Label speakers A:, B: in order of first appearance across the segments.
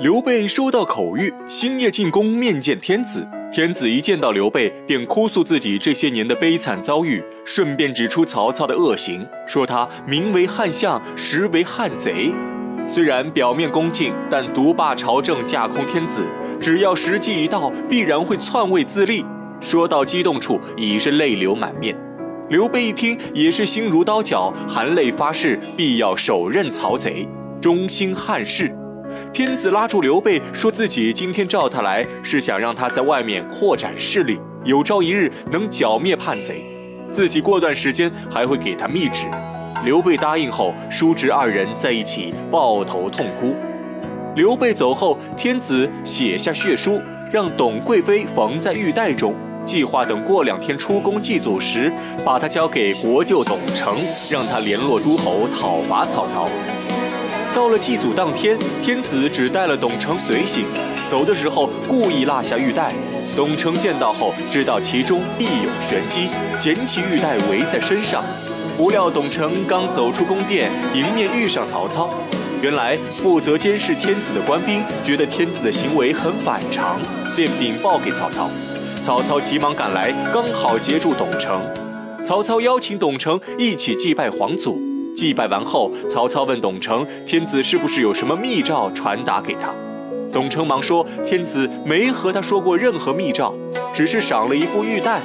A: 刘备收到口谕，星夜进宫面见天子。天子一见到刘备，便哭诉自己这些年的悲惨遭遇，顺便指出曹操的恶行，说他名为汉相，实为汉贼。虽然表面恭敬，但独霸朝政，架空天子，只要时机一到，必然会篡位自立。说到激动处，已是泪流满面。刘备一听，也是心如刀绞，含泪发誓，必要手刃曹贼，忠心汉室。天子拉住刘备，说自己今天召他来，是想让他在外面扩展势力，有朝一日能剿灭叛贼。自己过段时间还会给他密旨。刘备答应后，叔侄二人在一起抱头痛哭。刘备走后，天子写下血书，让董贵妃缝在玉带中，计划等过两天出宫祭祖时，把它交给国舅董承，让他联络诸侯讨伐曹操。到了祭祖当天，天子只带了董承随行，走的时候故意落下玉带。董承见到后，知道其中必有玄机，捡起玉带围在身上。不料董承刚走出宫殿，迎面遇上曹操。原来负责监视天子的官兵觉得天子的行为很反常，便禀报给曹操。曹操急忙赶来，刚好截住董承。曹操邀请董承一起祭拜皇祖。祭拜完后，曹操问董承：“天子是不是有什么密诏传达给他？”董承忙说：“天子没和他说过任何密诏，只是赏了一副玉带。”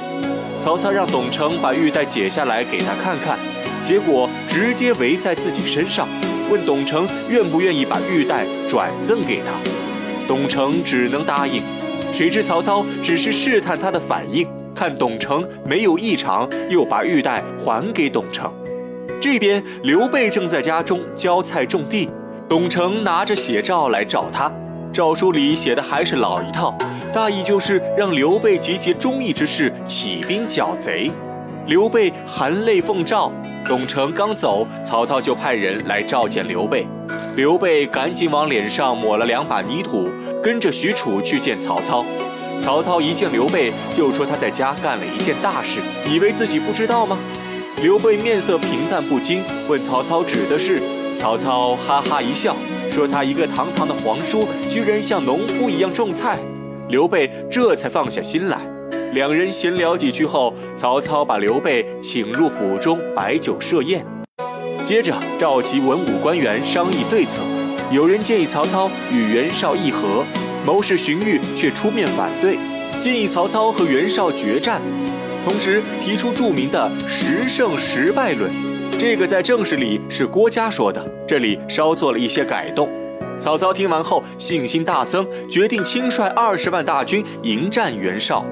A: 曹操让董承把玉带解下来给他看看，结果直接围在自己身上，问董承愿不愿意把玉带转赠给他。董承只能答应。谁知曹操只是试探他的反应，看董承没有异常，又把玉带还给董承。这边刘备正在家中浇菜种地，董承拿着写诏来找他。诏书里写的还是老一套，大意就是让刘备集结忠义之士，起兵剿贼。刘备含泪奉诏，董承刚走，曹操就派人来召见刘备。刘备赶紧往脸上抹了两把泥土，跟着许褚去见曹操。曹操一见刘备，就说他在家干了一件大事，以为自己不知道吗？刘备面色平淡不惊，问曹操指的是。曹操哈哈一笑，说他一个堂堂的皇叔，居然像农夫一样种菜。刘备这才放下心来。两人闲聊几句后，曹操把刘备请入府中摆酒设宴，接着召集文武官员商议对策。有人建议曹操与袁绍议和，谋士荀彧却出面反对，建议曹操和袁绍决战。同时提出著名的十胜十败论，这个在正史里是郭嘉说的，这里稍做了一些改动。曹操听完后信心大增，决定亲率二十万大军迎战袁绍。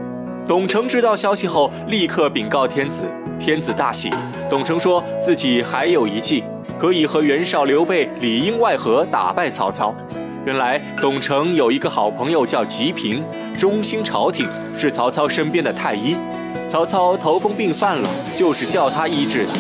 A: 董承知道消息后，立刻禀告天子，天子大喜。董承说自己还有一计，可以和袁绍、刘备里应外合打败曹操。原来董承有一个好朋友叫吉平，忠心朝廷，是曹操身边的太医。曹操头风病犯了，就是叫他医治的。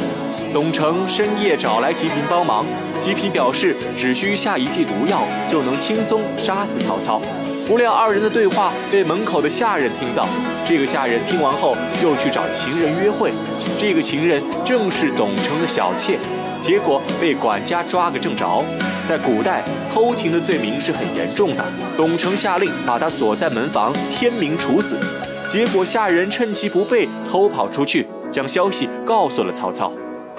A: 董承深夜找来吉平帮忙，吉平表示只需下一剂毒药就能轻松杀死曹操。不料二人的对话被门口的下人听到，这个下人听完后就去找情人约会，这个情人正是董承的小妾，结果被管家抓个正着。在古代，偷情的罪名是很严重的，董承下令把他锁在门房，天明处死。结果下人趁其不备，偷跑出去，将消息告诉了曹操。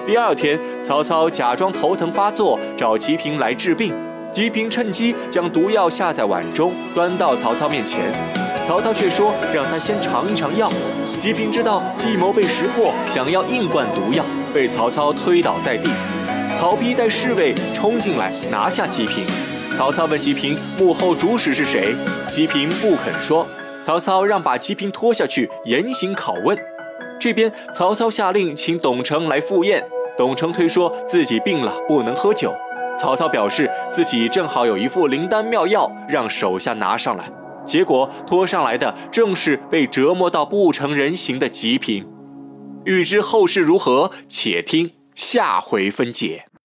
A: 第二天，曹操假装头疼发作，找吉平来治病。吉平趁机将毒药下在碗中，端到曹操面前。曹操却说让他先尝一尝药。吉平知道计谋被识破，想要硬灌毒药，被曹操推倒在地。曹丕带侍卫冲进来拿下吉平。曹操问吉平幕后主使是谁，吉平不肯说。曹操让把吉平拖下去严刑拷问。这边曹操下令请董承来赴宴，董承推说自己病了不能喝酒。曹操表示自己正好有一副灵丹妙药，让手下拿上来。结果拖上来的正是被折磨到不成人形的吉平。欲知后事如何，且听下回分解。